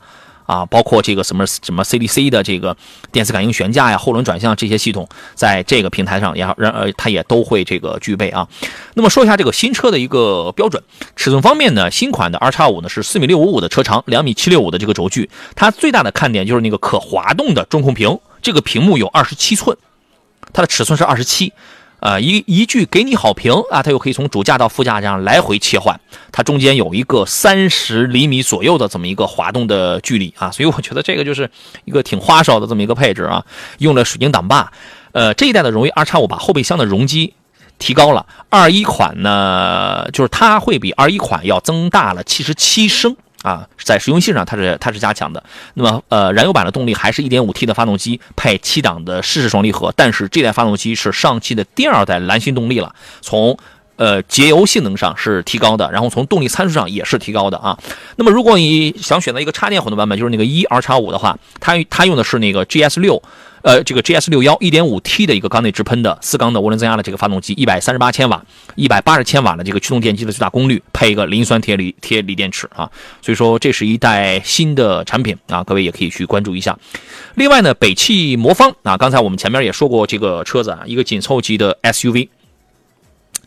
啊，包括这个什么什么 CDC 的这个电磁感应悬架呀、后轮转向这些系统，在这个平台上也然呃，它也都会这个具备啊。那么说一下这个新车的一个标准尺寸方面呢，新款的 R 叉五呢是四米六五五的车长，两米七六五的这个轴距，它最大的看点就是那个可滑动的中控屏，这个屏幕有二十七寸，它的尺寸是二十七。啊，一一句给你好评啊，它又可以从主驾到副驾这样来回切换，它中间有一个三十厘米左右的这么一个滑动的距离啊，所以我觉得这个就是一个挺花哨的这么一个配置啊，用了水晶挡把，呃，这一代的荣威 R 叉五把后备箱的容积提高了，二一款呢，就是它会比二一款要增大了七十七升。啊，在实用性上它是它是加强的。那么，呃，燃油版的动力还是一点五 T 的发动机，配七档的湿式双离合。但是这台发动机是上汽的第二代蓝芯动力了，从呃节油性能上是提高的，然后从动力参数上也是提高的啊。那么，如果你想选择一个插电混动版本，就是那个一 R 叉五的话，它它用的是那个 GS 六。呃，这个 GS 六幺一点五 T 的一个缸内直喷的四缸的涡轮增压的这个发动机，一百三十八千瓦，一百八十千瓦的这个驱动电机的最大功率，配一个磷酸铁锂铁锂电池啊，所以说这是一代新的产品啊，各位也可以去关注一下。另外呢，北汽魔方啊，刚才我们前面也说过这个车子啊，一个紧凑级的 SUV，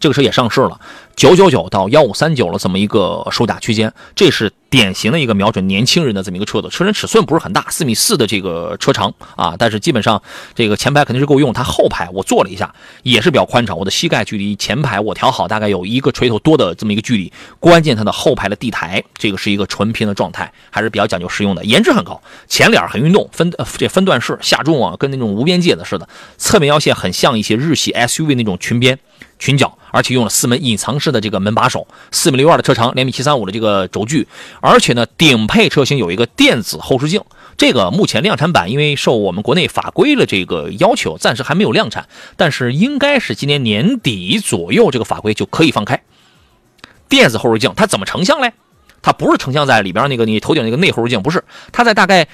这个车也上市了，九九九到幺五三九了这么一个售价区间，这是。典型的一个瞄准年轻人的这么一个车子。车身尺寸不是很大，四米四的这个车长啊，但是基本上这个前排肯定是够用。它后排我坐了一下，也是比较宽敞，我的膝盖距离前排我调好，大概有一个锤头多的这么一个距离。关键它的后排的地台，这个是一个纯平的状态，还是比较讲究实用的，颜值很高。前脸很运动，分呃这分段式下重啊，跟那种无边界的似的。侧面腰线很像一些日系 SUV 那种裙边。裙角，而且用了四门隐藏式的这个门把手，四米六二的车长，两米七三五的这个轴距，而且呢，顶配车型有一个电子后视镜，这个目前量产版因为受我们国内法规的这个要求，暂时还没有量产，但是应该是今年年底左右，这个法规就可以放开。电子后视镜它怎么成像嘞？它不是成像在里边那个你头顶那个内后视镜，不是，它在大概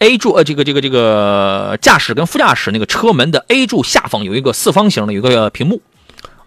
A 柱呃这个这个这个驾驶跟副驾驶那个车门的 A 柱下方有一个四方形的有一个屏幕。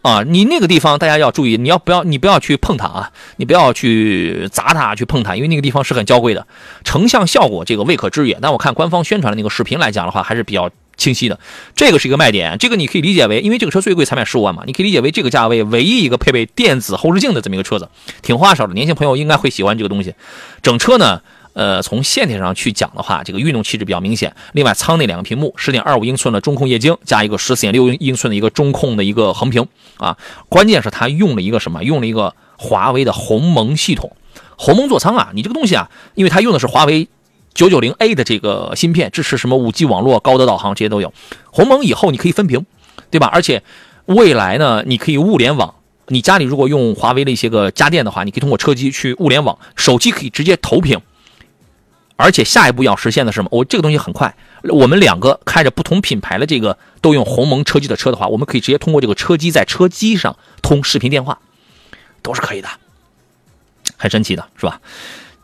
啊，你那个地方大家要注意，你要不要你不要去碰它啊？你不要去砸它，去碰它，因为那个地方是很娇贵的。成像效果这个未可知也，但我看官方宣传的那个视频来讲的话，还是比较清晰的。这个是一个卖点，这个你可以理解为，因为这个车最贵才卖十五万嘛，你可以理解为这个价位唯一一个配备电子后视镜的这么一个车子，挺花哨的。年轻朋友应该会喜欢这个东西。整车呢？呃，从线条上去讲的话，这个运动气质比较明显。另外，舱内两个屏幕，十点二五英寸的中控液晶，加一个十四点六英寸的一个中控的一个横屏啊。关键是它用了一个什么？用了一个华为的鸿蒙系统。鸿蒙座舱啊，你这个东西啊，因为它用的是华为九九零 A 的这个芯片，支持什么五 G 网络、高德导航这些都有。鸿蒙以后你可以分屏，对吧？而且未来呢，你可以物联网。你家里如果用华为的一些个家电的话，你可以通过车机去物联网，手机可以直接投屏。而且下一步要实现的是什么？我这个东西很快，我们两个开着不同品牌的这个都用鸿蒙车机的车的话，我们可以直接通过这个车机在车机上通视频电话，都是可以的，很神奇的是吧？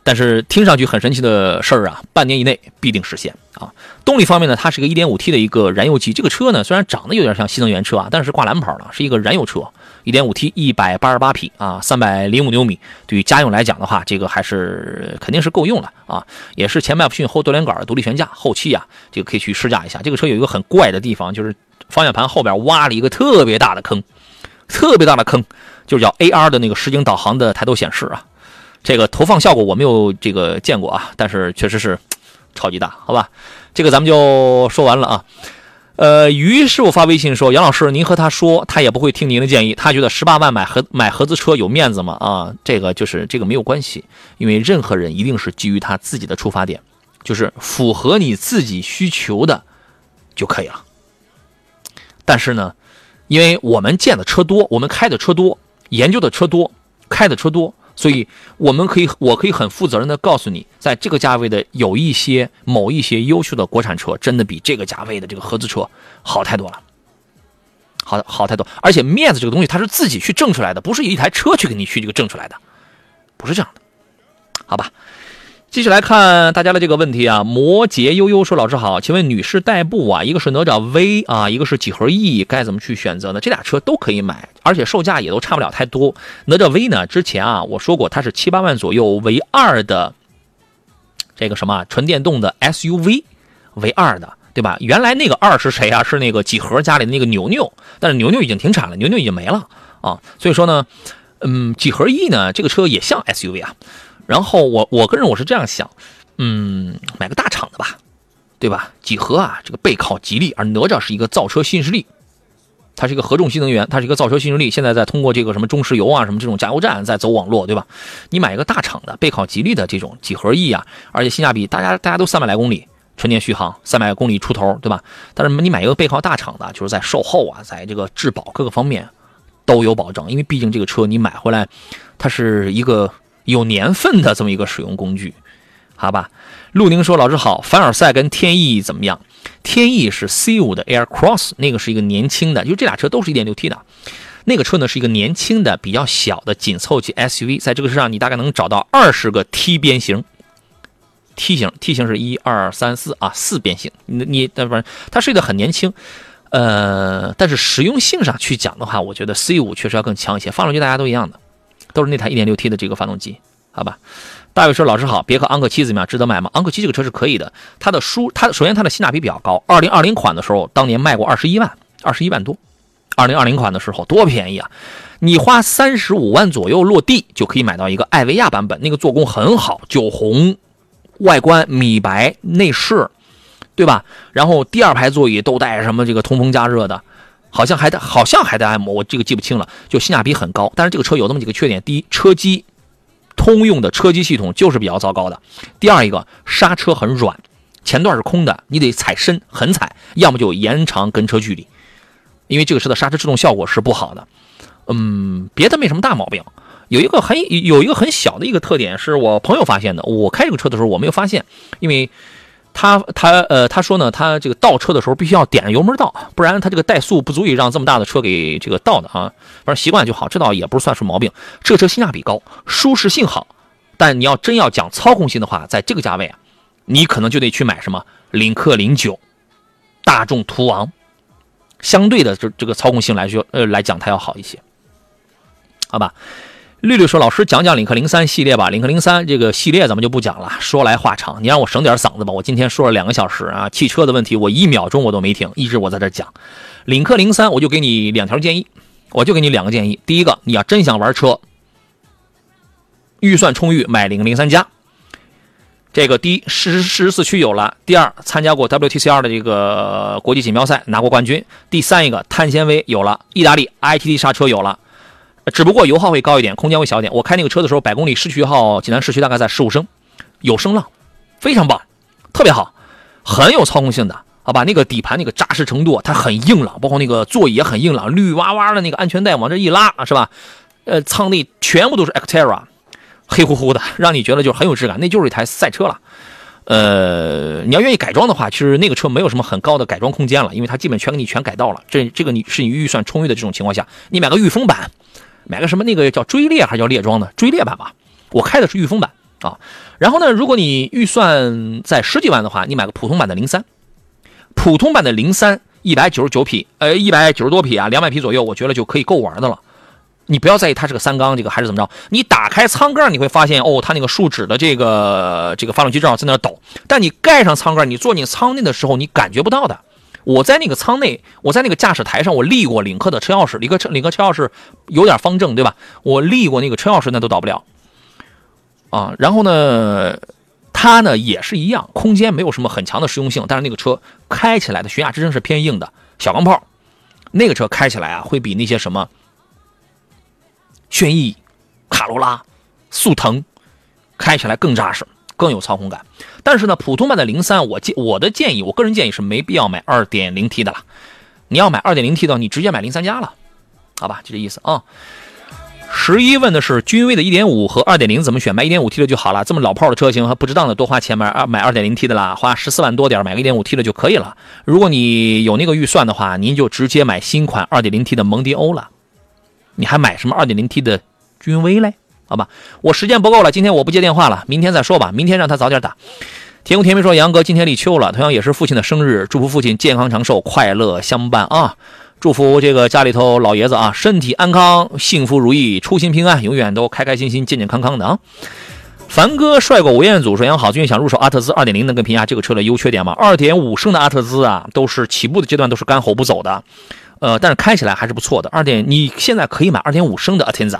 但是听上去很神奇的事儿啊，半年以内必定实现啊！动力方面呢，它是个 1.5T 的一个燃油机，这个车呢虽然长得有点像新能源车啊，但是挂蓝牌的，是一个燃油车。1.5T，一百八十八匹啊，三百零五牛米。对于家用来讲的话，这个还是肯定是够用了啊。也是前麦弗逊后多连杆独立悬架，后期啊，这个可以去试驾一下。这个车有一个很怪的地方，就是方向盘后边挖了一个特别大的坑，特别大的坑，就是叫 AR 的那个实景导航的抬头显示啊。这个投放效果我没有这个见过啊，但是确实是超级大，好吧？这个咱们就说完了啊。呃，于师傅发微信说：“杨老师，您和他说，他也不会听您的建议。他觉得十八万买合买合资车有面子吗？啊，这个就是这个没有关系，因为任何人一定是基于他自己的出发点，就是符合你自己需求的就可以了。但是呢，因为我们见的车多，我们开的车多，研究的车多，开的车多。”所以我们可以，我可以很负责任的告诉你，在这个价位的有一些某一些优秀的国产车，真的比这个价位的这个合资车好太多了，好好太多。而且面子这个东西，它是自己去挣出来的，不是一台车去给你去这个挣出来的，不是这样的，好吧？继续来看大家的这个问题啊，摩羯悠悠说：“老师好，请问女士代步啊，一个是哪吒 V 啊，一个是几何 E，该怎么去选择呢？这俩车都可以买，而且售价也都差不了太多。哪吒 V 呢，之前啊我说过它是七八万左右为二的这个什么纯电动的 SUV，为二的，对吧？原来那个二是谁啊？是那个几何家里的那个牛牛，但是牛牛已经停产了，牛牛已经没了啊。所以说呢，嗯，几何 E 呢，这个车也像 SUV 啊。”然后我我个人我是这样想，嗯，买个大厂的吧，对吧？几何啊，这个背靠吉利，而哪吒是一个造车新势力，它是一个合众新能源，它是一个造车新势力，现在在通过这个什么中石油啊什么这种加油站在走网络，对吧？你买一个大厂的背靠吉利的这种几何 E 啊，而且性价比，大家大家都三百来公里纯电续航，三百公里出头，对吧？但是你买一个背靠大厂的，就是在售后啊，在这个质保各个方面都有保证，因为毕竟这个车你买回来，它是一个。有年份的这么一个使用工具，好吧？陆宁说：“老师好，凡尔赛跟天翼怎么样？天翼是 C5 的 Air Cross，那个是一个年轻的，就这俩车都是一点六 T 的，那个车呢是一个年轻的、比较小的紧凑级 SUV，在这个车上你大概能找到二十个 T 边形，T 型 T 型是一二三四啊，四边形。你你不是它是一个很年轻，呃，但是实用性上去讲的话，我觉得 C5 确实要更强一些，发动机大家都一样的。”都是那台 1.6T 的这个发动机，好吧？大卫说：“老师好，别克昂克旗怎么样？值得买吗？昂克旗这个车是可以的，它的舒，它首先它的性价比比较高。2020款的时候，当年卖过21万，21万多。2020款的时候多便宜啊！你花三十五万左右落地就可以买到一个艾维亚版本，那个做工很好，酒红，外观米白，内饰，对吧？然后第二排座椅都带什么这个通风加热的，好像还在好像还在按摩，我这个记不清了，就性价比很高。但是这个车有那么几个缺点：第一，车机通用的车机系统就是比较糟糕的；第二一个，刹车很软，前段是空的，你得踩深狠踩，要么就延长跟车距离，因为这个车的刹车制动效果是不好的。嗯，别的没什么大毛病，有一个很有一个很小的一个特点，是我朋友发现的。我开这个车的时候我没有发现，因为他他呃他说呢，他这个倒车的时候必须要点油门倒，不然他这个怠速不足以让这么大的车给这个倒的啊。反正习惯就好，这倒也不是算是毛病。这车性价比高，舒适性好，但你要真要讲操控性的话，在这个价位啊，你可能就得去买什么领克零九、大众途昂，相对的这这个操控性来说呃来讲它要好一些。好吧，绿绿说：“老师讲讲领克零三系列吧。领克零三这个系列咱们就不讲了，说来话长。你让我省点嗓子吧。我今天说了两个小时啊，汽车的问题我一秒钟我都没停，一直我在这讲。领克零三，我就给你两条建议，我就给你两个建议。第一个，你要真想玩车，预算充裕，买领克零三加。这个第一，十十四驱有了；第二，参加过 WTCR 的这个国际锦标赛，拿过冠军；第三一个，碳纤维有了，意大利 ITT 刹车有了。”只不过油耗会高一点，空间会小一点。我开那个车的时候，百公里市区耗，济南市区大概在十五升，有声浪，非常棒，特别好，很有操控性的，好吧？那个底盘那个扎实程度，它很硬朗，包括那个座椅也很硬朗，绿哇哇的那个安全带往这一拉，是吧？呃，舱内全部都是 Actera，黑乎乎的，让你觉得就很有质感，那就是一台赛车了。呃，你要愿意改装的话，其实那个车没有什么很高的改装空间了，因为它基本全给你全改到了。这这个你是你预算充裕的这种情况下，你买个御风版。买个什么那个叫追猎还是叫猎装的追猎版吧？我开的是御风版啊。然后呢，如果你预算在十几万的话，你买个普通版的零三，普通版的零三一百九十九匹，呃，一百九十多匹啊，两百匹左右，我觉得就可以够玩的了。你不要在意它是个三缸这个还是怎么着，你打开舱盖你会发现哦，它那个树脂的这个这个发动机正好在那抖，但你盖上舱盖，你坐进舱内的时候你感觉不到的。我在那个舱内，我在那个驾驶台上，我立过领克的车钥匙，领克车领克车钥匙有点方正，对吧？我立过那个车钥匙，那都倒不了啊。然后呢，它呢也是一样，空间没有什么很强的实用性，但是那个车开起来的悬崖支撑是偏硬的，小钢炮，那个车开起来啊，会比那些什么轩逸、卡罗拉、速腾开起来更扎实。更有操控感，但是呢，普通版的零三，我建我的建议，我个人建议是没必要买二点零 T 的了。你要买二点零 T 的，你直接买零三加了，好吧，就这意思啊。十一问的是君威的一点五和二点零怎么选？买一点五 T 的就好了。这么老炮的车型，还不值当的多花钱买二买二点零 T 的啦，花十四万多点买个一点五 T 的就可以了。如果你有那个预算的话，您就直接买新款二点零 T 的蒙迪欧了。你还买什么二点零 T 的君威嘞？好吧，我时间不够了，今天我不接电话了，明天再说吧。明天让他早点打。天空甜蜜说：“杨哥，今天立秋了，同样也是父亲的生日，祝福父亲健康长寿，快乐相伴啊！祝福这个家里头老爷子啊，身体安康，幸福如意，出行平安，永远都开开心心、健健康康的啊！”凡哥帅过吴彦祖说：“杨好，最近想入手阿特兹2.0，能跟评价这个车的优缺点吗？2.5升的阿特兹啊，都是起步的阶段都是干吼不走的，呃，但是开起来还是不错的。二点，你现在可以买2.5升的 Atenza。”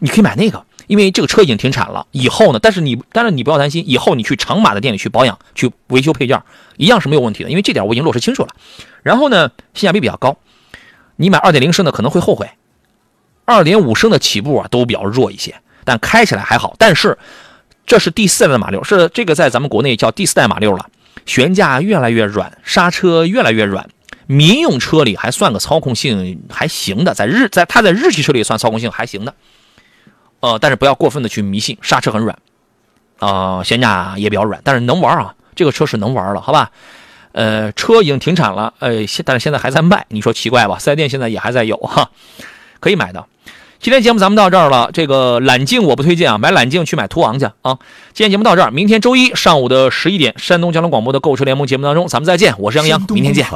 你可以买那个，因为这个车已经停产了。以后呢？但是你，但是你不要担心，以后你去长马的店里去保养、去维修配件，一样是没有问题的。因为这点我已经落实清楚了。然后呢，性价比比较高。你买二点零升的可能会后悔，二点五升的起步啊都比较弱一些，但开起来还好。但是这是第四代的马六，是这个在咱们国内叫第四代马六了。悬架越来越软，刹车越来越软，民用车里还算个操控性还行的，在日在它在日系车里算操控性还行的。呃，但是不要过分的去迷信，刹车很软，啊，悬架也比较软，但是能玩啊，这个车是能玩了，好吧？呃，车已经停产了，呃，现但是现在还在卖，你说奇怪吧？四 S 店现在也还在有哈，可以买的。今天节目咱们到这儿了，这个揽境我不推荐啊，买揽境去买途昂去啊。今天节目到这儿，明天周一上午的十一点，山东交通广播的购车联盟节目当中，咱们再见，我是杨洋，明天见。